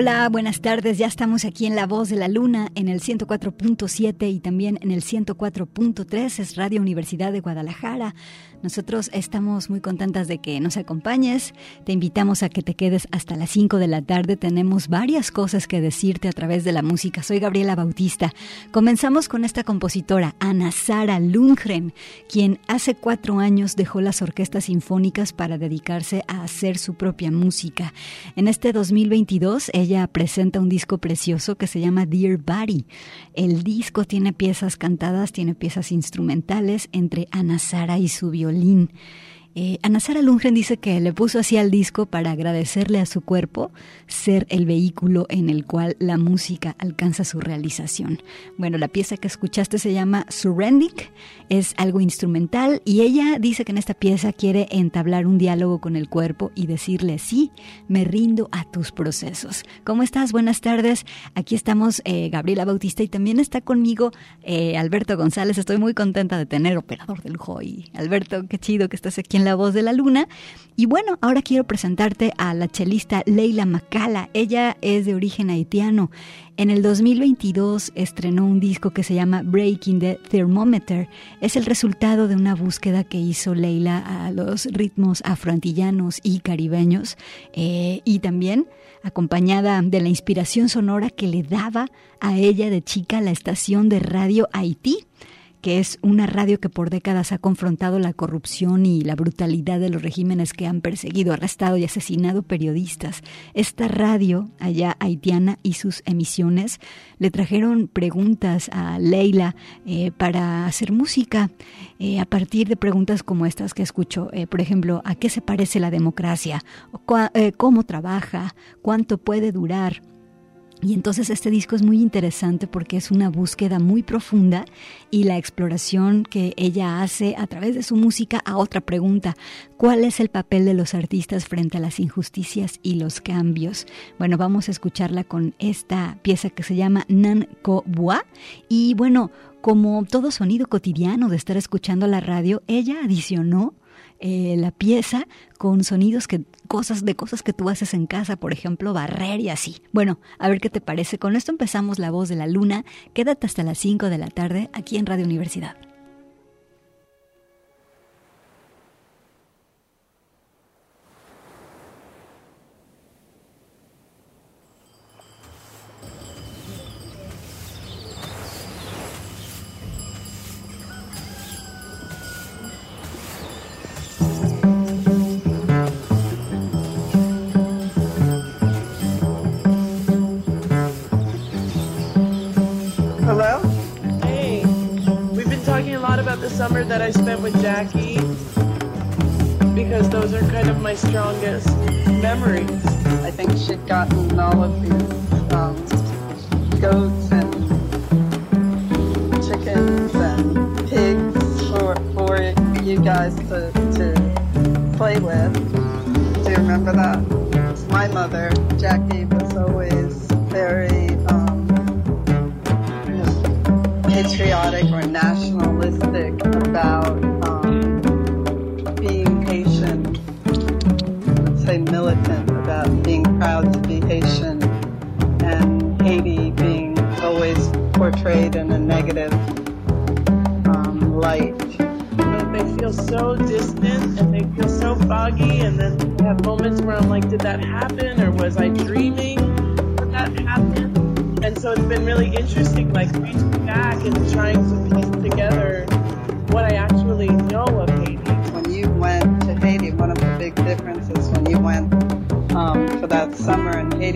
Hola, buenas tardes. Ya estamos aquí en La Voz de la Luna en el 104.7 y también en el 104.3 es Radio Universidad de Guadalajara. Nosotros estamos muy contentas de que nos acompañes. Te invitamos a que te quedes hasta las 5 de la tarde. Tenemos varias cosas que decirte a través de la música. Soy Gabriela Bautista. Comenzamos con esta compositora, Ana Sara Lundgren, quien hace cuatro años dejó las orquestas sinfónicas para dedicarse a hacer su propia música. En este 2022, ella presenta un disco precioso que se llama Dear Body. El disco tiene piezas cantadas, tiene piezas instrumentales entre Ana Sara y su violín violín. Eh, Ana Sara Lundgren dice que le puso así al disco para agradecerle a su cuerpo ser el vehículo en el cual la música alcanza su realización. Bueno, la pieza que escuchaste se llama Surrendic, es algo instrumental y ella dice que en esta pieza quiere entablar un diálogo con el cuerpo y decirle sí, me rindo a tus procesos. ¿Cómo estás? Buenas tardes. Aquí estamos eh, Gabriela Bautista y también está conmigo eh, Alberto González. Estoy muy contenta de tener operador del lujo y Alberto, qué chido que estás aquí la Voz de la Luna. Y bueno, ahora quiero presentarte a la chelista Leila Macala. Ella es de origen haitiano. En el 2022 estrenó un disco que se llama Breaking the Thermometer. Es el resultado de una búsqueda que hizo Leila a los ritmos afroantillanos y caribeños eh, y también acompañada de la inspiración sonora que le daba a ella de chica la estación de radio Haití que es una radio que por décadas ha confrontado la corrupción y la brutalidad de los regímenes que han perseguido, arrestado y asesinado periodistas. Esta radio, allá haitiana, y sus emisiones le trajeron preguntas a Leila eh, para hacer música eh, a partir de preguntas como estas que escucho. Eh, por ejemplo, ¿a qué se parece la democracia? ¿Cómo trabaja? ¿Cuánto puede durar? Y entonces este disco es muy interesante porque es una búsqueda muy profunda y la exploración que ella hace a través de su música a otra pregunta, ¿cuál es el papel de los artistas frente a las injusticias y los cambios? Bueno, vamos a escucharla con esta pieza que se llama Nan Ko Bois y bueno, como todo sonido cotidiano de estar escuchando la radio, ella adicionó eh, la pieza con sonidos que cosas de cosas que tú haces en casa, por ejemplo, barrer y así. Bueno, a ver qué te parece. Con esto empezamos La Voz de la Luna. Quédate hasta las 5 de la tarde aquí en Radio Universidad.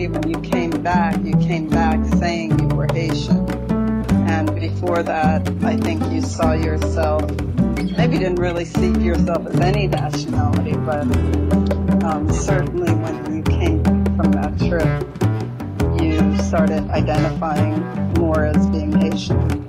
When you came back, you came back saying you were Haitian. And before that, I think you saw yourself, maybe you didn't really see yourself as any nationality, but um, certainly when you came from that trip, you started identifying more as being Haitian.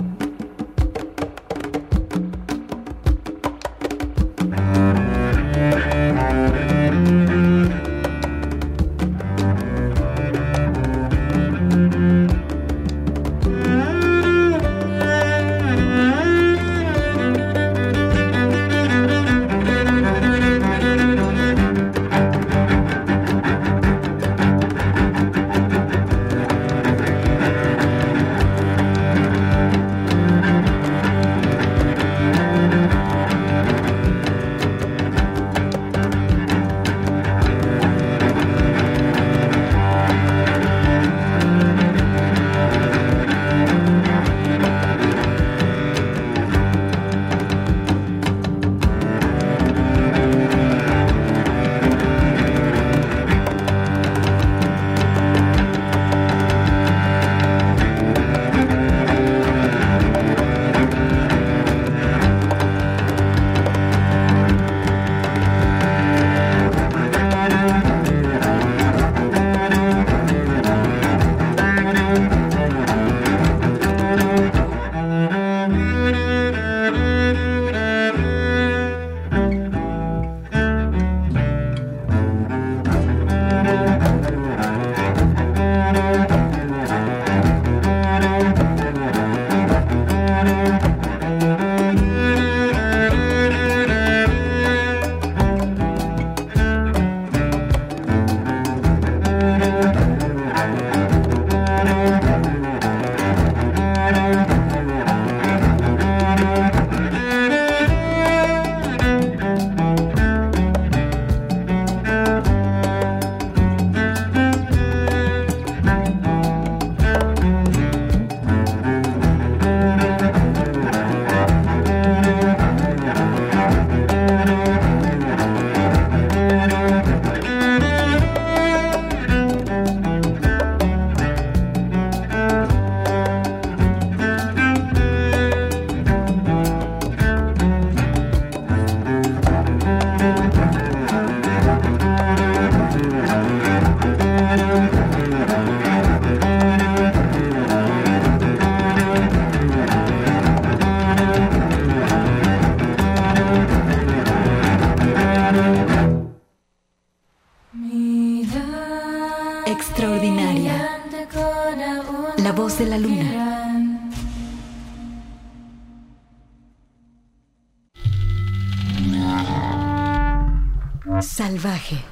Salvaje.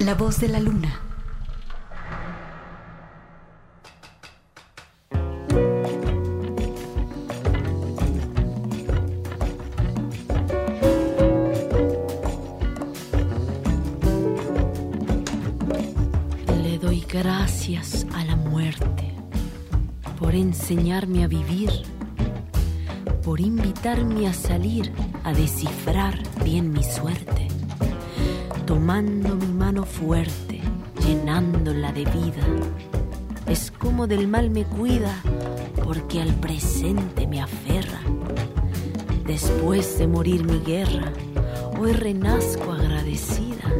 La voz de la luna. Le doy gracias a la muerte por enseñarme a vivir, por invitarme a salir a descifrar bien mi suerte, tomando mi mano fuerte, llenándola de vida. Es como del mal me cuida, porque al presente me aferra. Después de morir mi guerra, hoy renazco agradecida.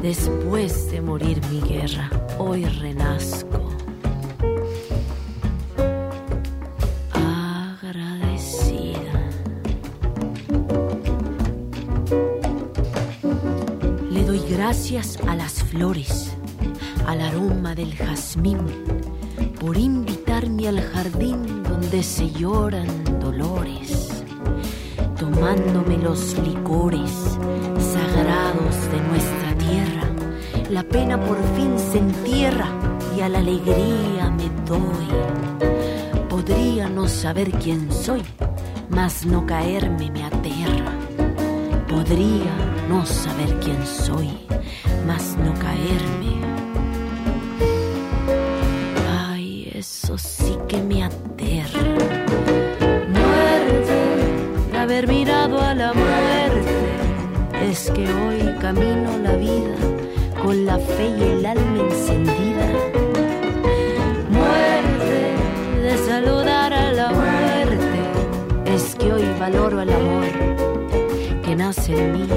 Después de morir mi guerra, hoy renazco. A las flores, al aroma del jazmín, por invitarme al jardín donde se lloran dolores, tomándome los licores sagrados de nuestra tierra. La pena por fin se entierra y a la alegría me doy. Podría no saber quién soy, mas no caerme me aterra. Podría no saber quién soy, camino la vida con la fe y el alma encendida. Muerte, de saludar a la muerte, es que hoy valoro el amor que nace en mí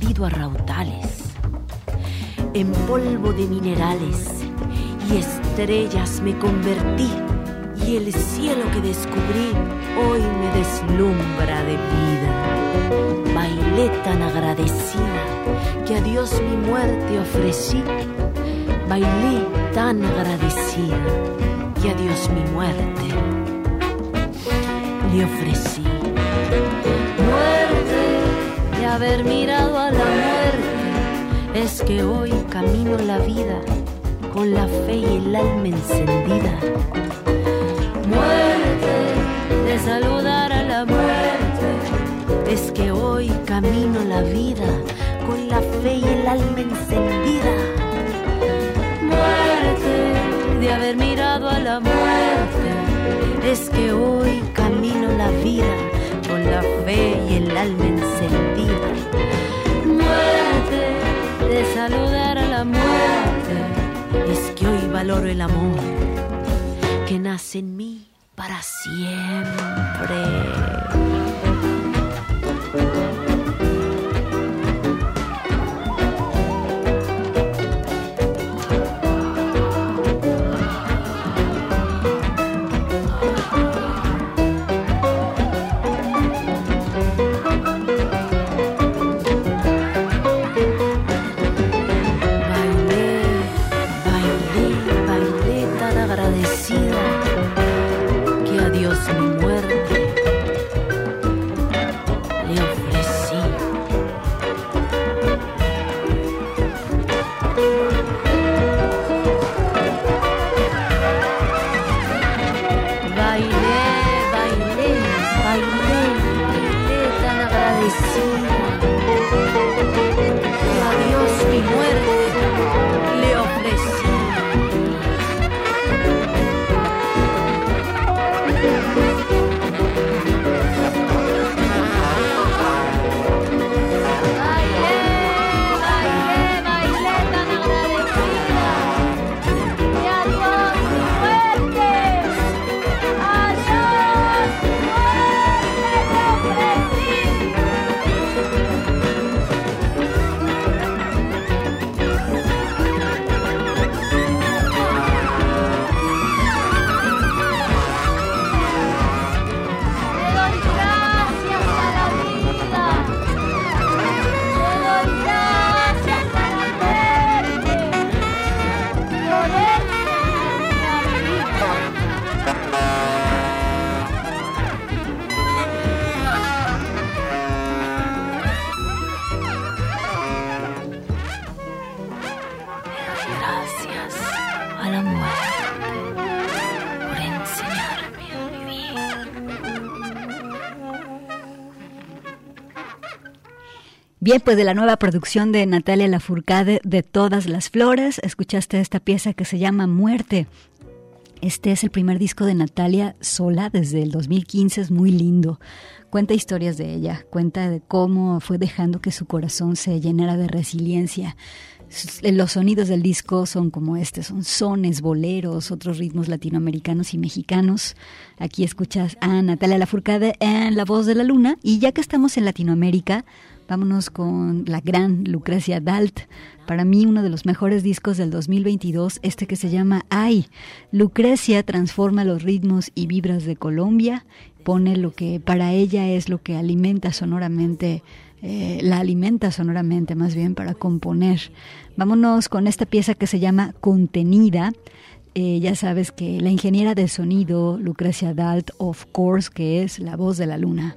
a raudales. En polvo de minerales y estrellas me convertí y el cielo que descubrí hoy me deslumbra de vida. Bailé tan agradecida que a Dios mi muerte ofrecí. Bailé tan agradecida que a Dios mi muerte le ofrecí. Haber mirado a la muerte, es que hoy camino la vida con la fe y el alma encendida. Muerte de saludar a la muerte, es que hoy camino la vida con la fe y el alma encendida. Muerte de haber mirado a la muerte, es que hoy camino la vida la fe y el alma encendida. Muerte de saludar a la muerte, es que hoy valoro el amor que nace en mí para siempre. Bien, pues de la nueva producción de Natalia Lafourcade de Todas las Flores, escuchaste esta pieza que se llama Muerte. Este es el primer disco de Natalia sola desde el 2015, es muy lindo. Cuenta historias de ella, cuenta de cómo fue dejando que su corazón se llenara de resiliencia. Los sonidos del disco son como este, son sones, boleros, otros ritmos latinoamericanos y mexicanos. Aquí escuchas a Natalia Lafourcade en La Voz de la Luna y ya que estamos en Latinoamérica, Vámonos con la gran Lucrecia Dalt. Para mí uno de los mejores discos del 2022, este que se llama Ay. Lucrecia transforma los ritmos y vibras de Colombia, pone lo que para ella es lo que alimenta sonoramente, eh, la alimenta sonoramente más bien para componer. Vámonos con esta pieza que se llama Contenida. Eh, ya sabes que la ingeniera de sonido, Lucrecia Dalt, of course, que es la voz de la luna.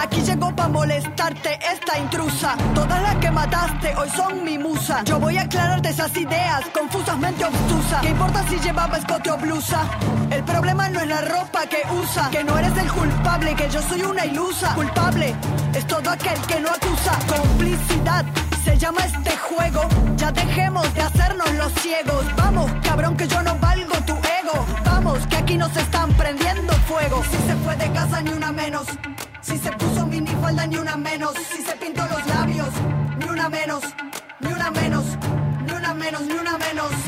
Aquí llegó para molestarte esta intrusa. Todas las que mataste hoy son mi musa. Yo voy a aclararte esas ideas confusamente obtusas. ¿Qué importa si llevaba escote o blusa? El problema no es la ropa que usa, que no eres el culpable, que yo soy una ilusa. Culpable es todo aquel que no acusa. Complicidad se llama este juego. Ya dejemos de hacernos los ciegos. Vamos, cabrón, que yo no valgo tu ego. Vamos, que aquí nos están prendiendo fuego. Si se fue de casa, ni una menos. Si se puso minifalda, ni una menos. Si se pintó los labios, ni una menos. Ni una menos. Ni una menos, ni una menos.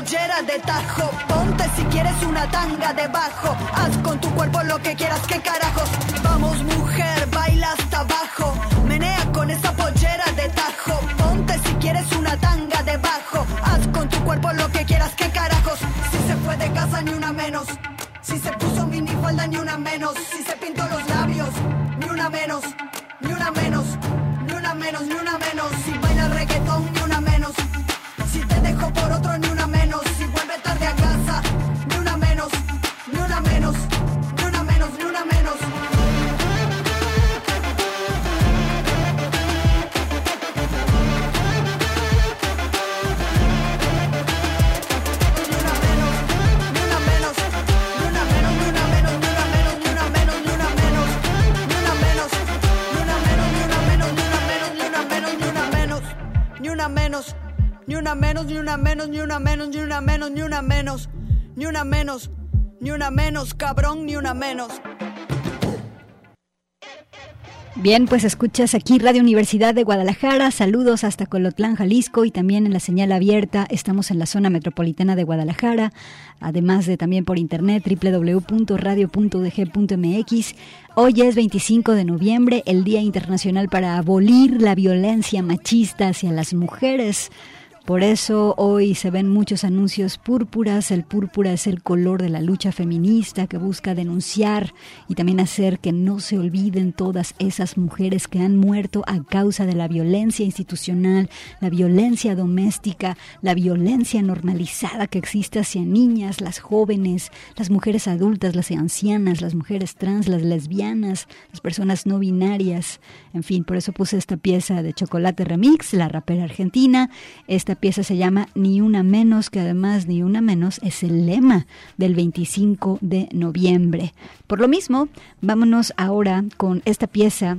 Esa pollera de tajo. Ponte si quieres una tanga debajo. Haz con tu cuerpo lo que quieras, que carajos. Vamos, mujer, baila hasta abajo. Menea con esa pollera de tajo. Ponte si quieres una tanga debajo. Haz con tu cuerpo lo que quieras, que carajos. Si se fue de casa, ni una menos. Si se puso minifalda, ni una menos. Si se pintó los labios, ni una menos. Ni una menos. Ni una menos, ni una menos. Una menos, ni una menos, ni una menos, ni una menos, ni una menos, ni una menos, cabrón, ni una menos. Bien, pues escuchas aquí Radio Universidad de Guadalajara. Saludos hasta Colotlán, Jalisco y también en la señal abierta. Estamos en la zona metropolitana de Guadalajara, además de también por internet www.radio.udg.mx. Hoy es 25 de noviembre, el Día Internacional para abolir la violencia machista hacia las mujeres. Por eso hoy se ven muchos anuncios púrpuras. El púrpura es el color de la lucha feminista que busca denunciar y también hacer que no se olviden todas esas mujeres que han muerto a causa de la violencia institucional, la violencia doméstica, la violencia normalizada que existe hacia niñas, las jóvenes, las mujeres adultas, las ancianas, las mujeres trans, las lesbianas, las personas no binarias. En fin, por eso puse esta pieza de Chocolate Remix, la rapera argentina. Esta pieza se llama Ni una menos, que además Ni una menos es el lema del 25 de noviembre. Por lo mismo, vámonos ahora con esta pieza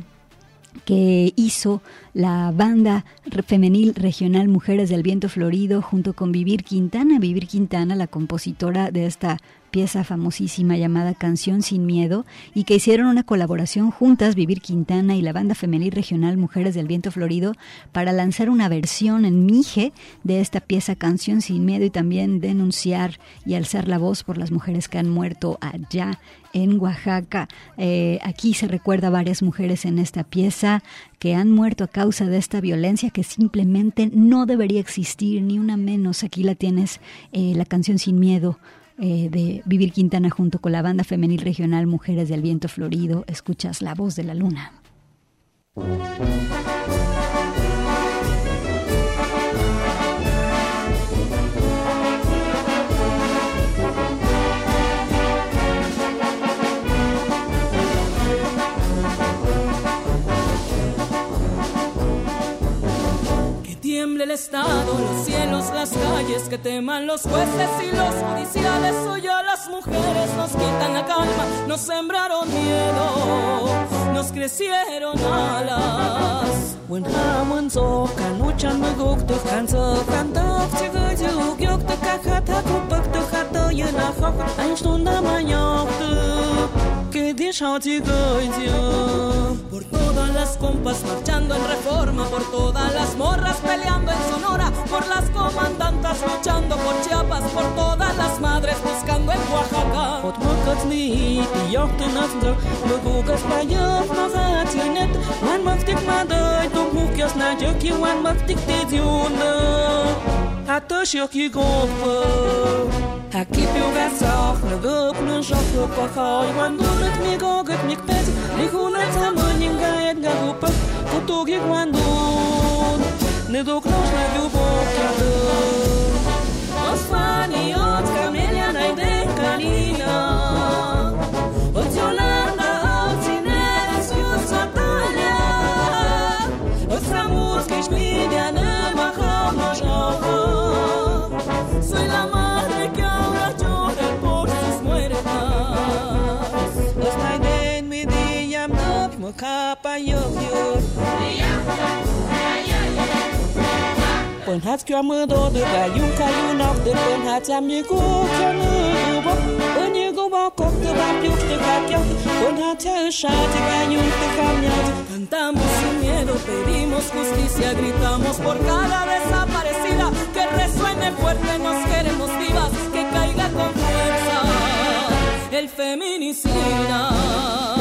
que hizo la banda femenil regional Mujeres del Viento Florido junto con Vivir Quintana. Vivir Quintana, la compositora de esta pieza famosísima llamada Canción sin Miedo, y que hicieron una colaboración juntas, Vivir Quintana y la banda femenil regional Mujeres del Viento Florido, para lanzar una versión en Mije de esta pieza Canción sin Miedo y también denunciar y alzar la voz por las mujeres que han muerto allá en Oaxaca. Eh, aquí se recuerda a varias mujeres en esta pieza que han muerto a causa de esta violencia que simplemente no debería existir, ni una menos. Aquí la tienes, eh, la canción Sin Miedo eh, de Vivir Quintana junto con la banda femenil regional Mujeres del Viento Florido, escuchas La Voz de la Luna. Tiemble el Estado, los cielos, las calles, que teman los jueces y los judiciales. Hoy a las mujeres nos quitan la calma, nos sembraron miedo, nos crecieron alas. When Ramon so kanuchan maguk to kanso kantok chigo juk yok to kakata kupak to kato 也那 Por todas las compas marchando en reforma, por todas las morras peleando en Sonora, por las comandantas luchando por Chiapas, por todas las madres buscando en Oaxaca. От мокът ми и йохте на център, бъгука спая в магазинет, ман мъктик мадъй, том хукяс на джъки, ман мъктик те дюна. А то шоки гопа. הקיפיוגס האופנגו פלושו פופחו יגוונדורת מגוגת מקפץ לכהונת המונים גאית גגופה כותוג יגוונדון נדוק נושלה ויובוק ידו אוספניות קמליה ניידן קניה עוד יולנדה עוד צינס יוצא טליה עוד סמוס כשמי דנם החום נושעו yo. Pon hat kyo mo do de ba yun ka yun nok de pon hat jam ni go kyo nu bo. Pon ni go ba kok de ba pyuk de ka kyo. Pon hat cha sha de ba yun de mya. Cantamos sin miedo, pedimos justicia, gritamos por cada desaparecida. Que resuene fuerte, nos queremos vivas, que caiga con fuerza el feminicida.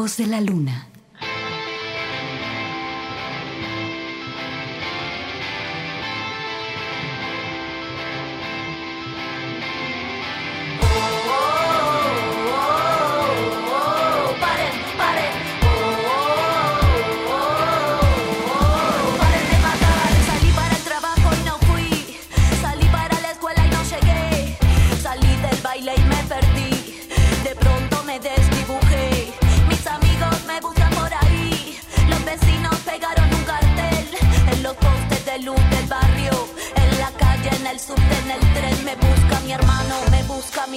voz de la luna.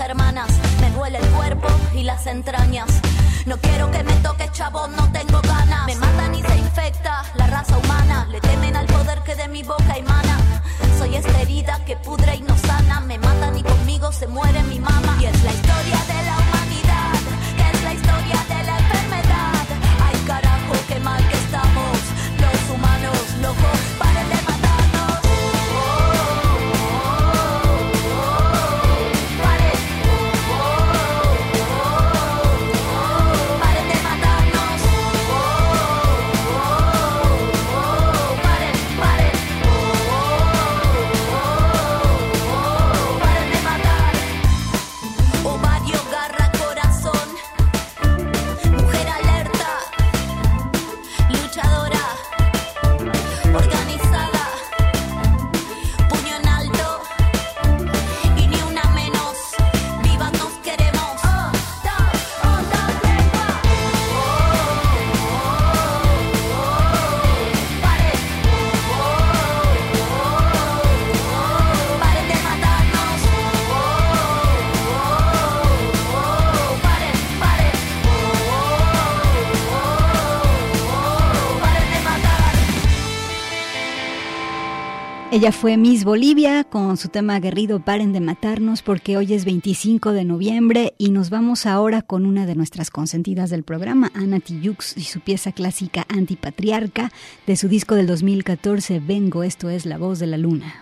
hermanas. Me duele el cuerpo y las entrañas. No quiero que me toque chavo, no tengo ganas. Me matan y se infecta la raza humana. Le temen al poder que de mi boca emana. Soy esta herida que pudre y no sana. Me matan y conmigo se muere mi mamá. Y es la historia de la humanidad, que es la historia Ella fue Miss Bolivia con su tema aguerrido Paren de matarnos porque hoy es 25 de noviembre y nos vamos ahora con una de nuestras consentidas del programa, Ana Tijoux y su pieza clásica Antipatriarca de su disco del 2014 Vengo, esto es La voz de la luna.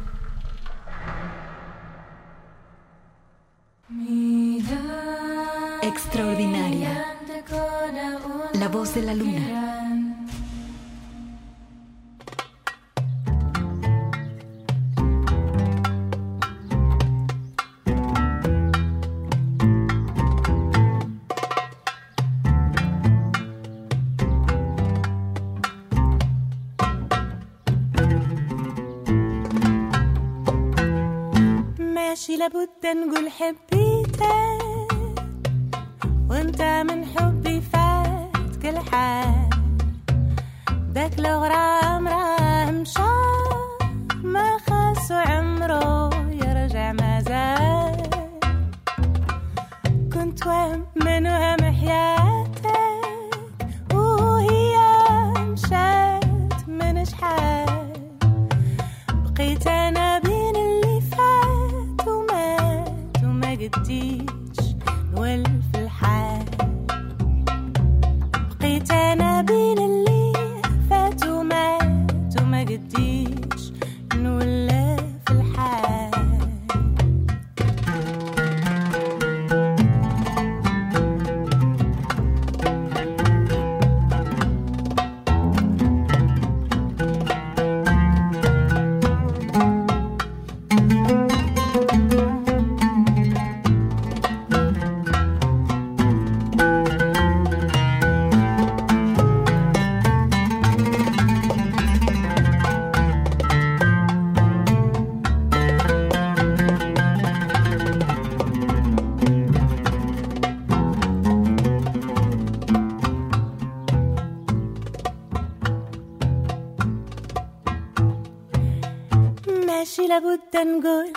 لابد نقول حبيتك وأنت من حبي فات كل حال. داك الغرام راه مشى ما خاص عمره يرجع ما زال. كنت وهم من وهم حياتك وهي مشات من شحال. بقيت أنا Deep. and good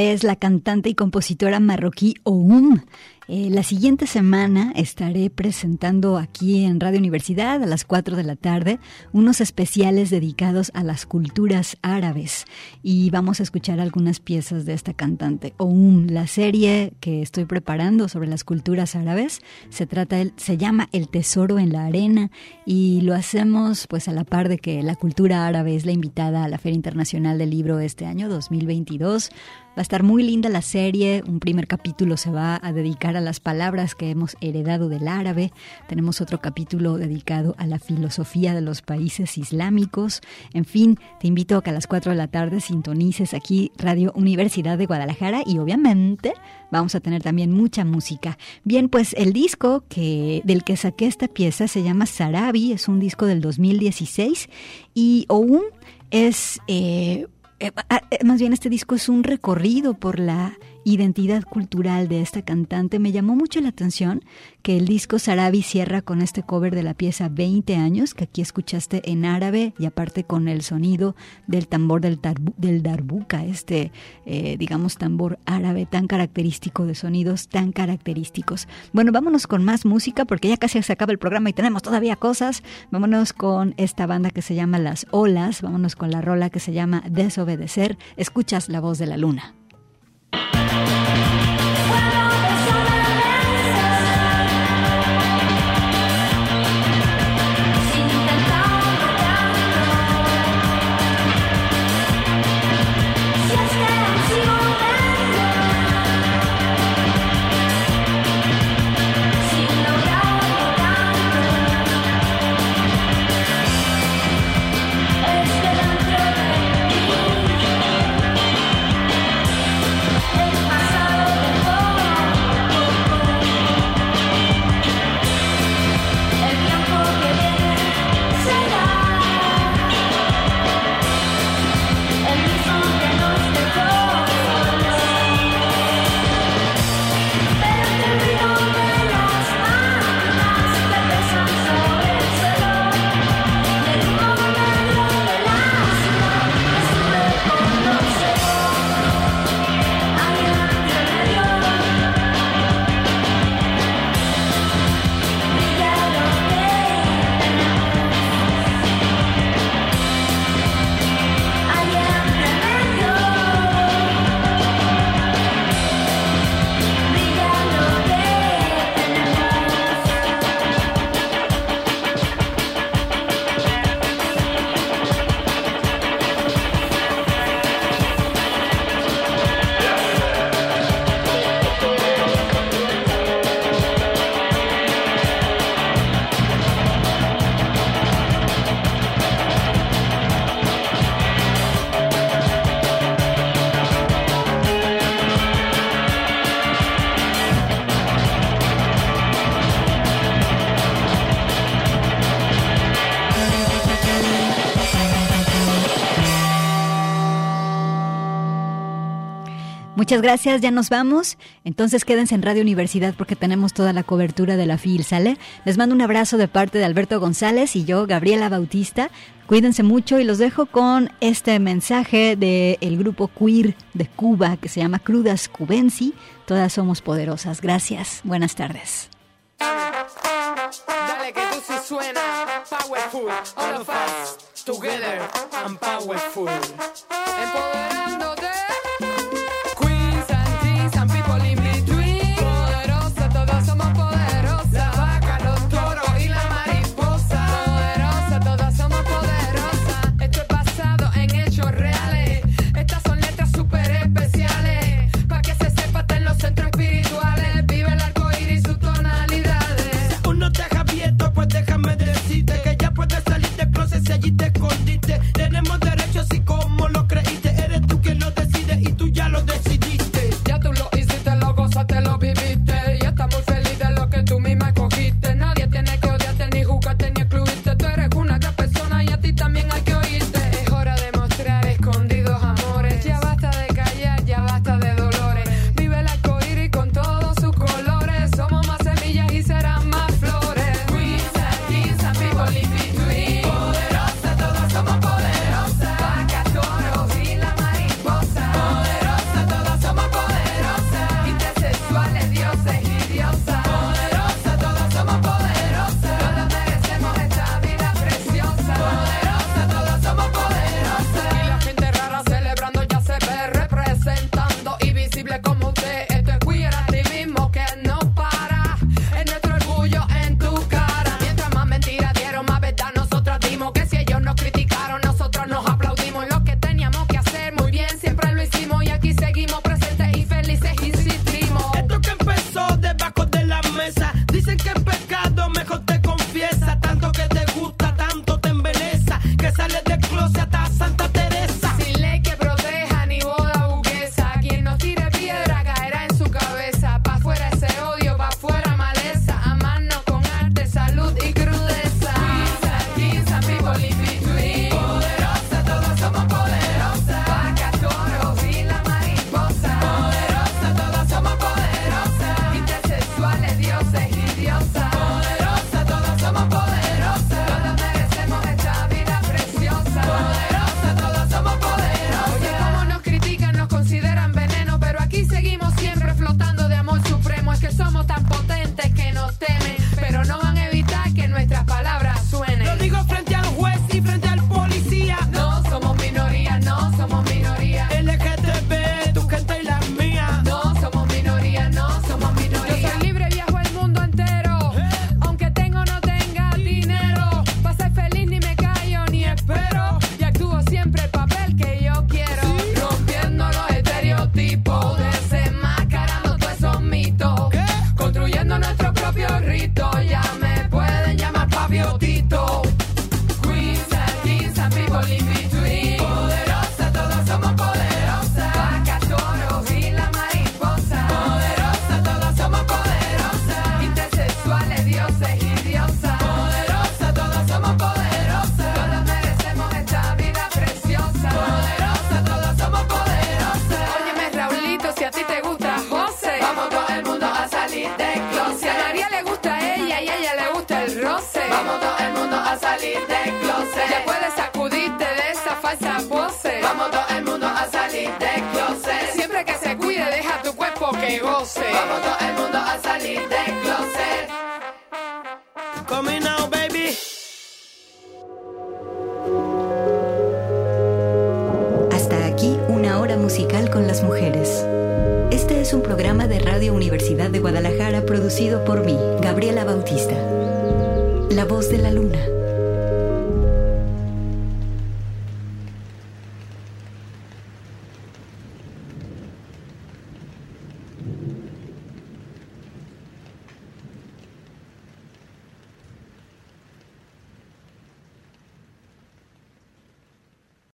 Es la cantante y compositora marroquí Oum. Eh, la siguiente semana estaré presentando aquí en Radio Universidad a las 4 de la tarde unos especiales dedicados a las culturas árabes y vamos a escuchar algunas piezas de esta cantante. Oum, la serie que estoy preparando sobre las culturas árabes se trata se llama El tesoro en la arena y lo hacemos pues a la par de que la cultura árabe es la invitada a la Feria Internacional del Libro este año 2022. Va a estar muy linda la serie. Un primer capítulo se va a dedicar a las palabras que hemos heredado del árabe. Tenemos otro capítulo dedicado a la filosofía de los países islámicos. En fin, te invito a que a las 4 de la tarde sintonices aquí Radio Universidad de Guadalajara y obviamente vamos a tener también mucha música. Bien, pues el disco que del que saqué esta pieza se llama Sarabi, es un disco del 2016 y Oum es eh, eh, ah, eh, más bien este disco es un recorrido por la identidad cultural de esta cantante. Me llamó mucho la atención que el disco Sarabi cierra con este cover de la pieza 20 años, que aquí escuchaste en árabe y aparte con el sonido del tambor del, tarbu- este, eh, digamos, tambor árabe tan característico de sonidos tan característicos. Bueno, vámonos con más música porque ya casi se acaba el programa y tenemos todavía cosas. Vámonos con esta banda que se llama Las Olas, vámonos con la rola que se llama Desobedecer. Escuchas la voz de la luna. Sin Muchas gracias, ya nos vamos. Entonces quédense en Radio Universidad porque tenemos toda la cobertura de la FIL, ¿sale? Les mando un abrazo de parte de Alberto González y yo, Gabriela Bautista. Cuídense mucho y los dejo con este mensaje del de grupo queer de Cuba que se llama Crudas Cubensi. Todas somos poderosas. Gracias. Buenas tardes. Dale que tú sí suena powerful, all of us together and powerful. Empoderándote. y te.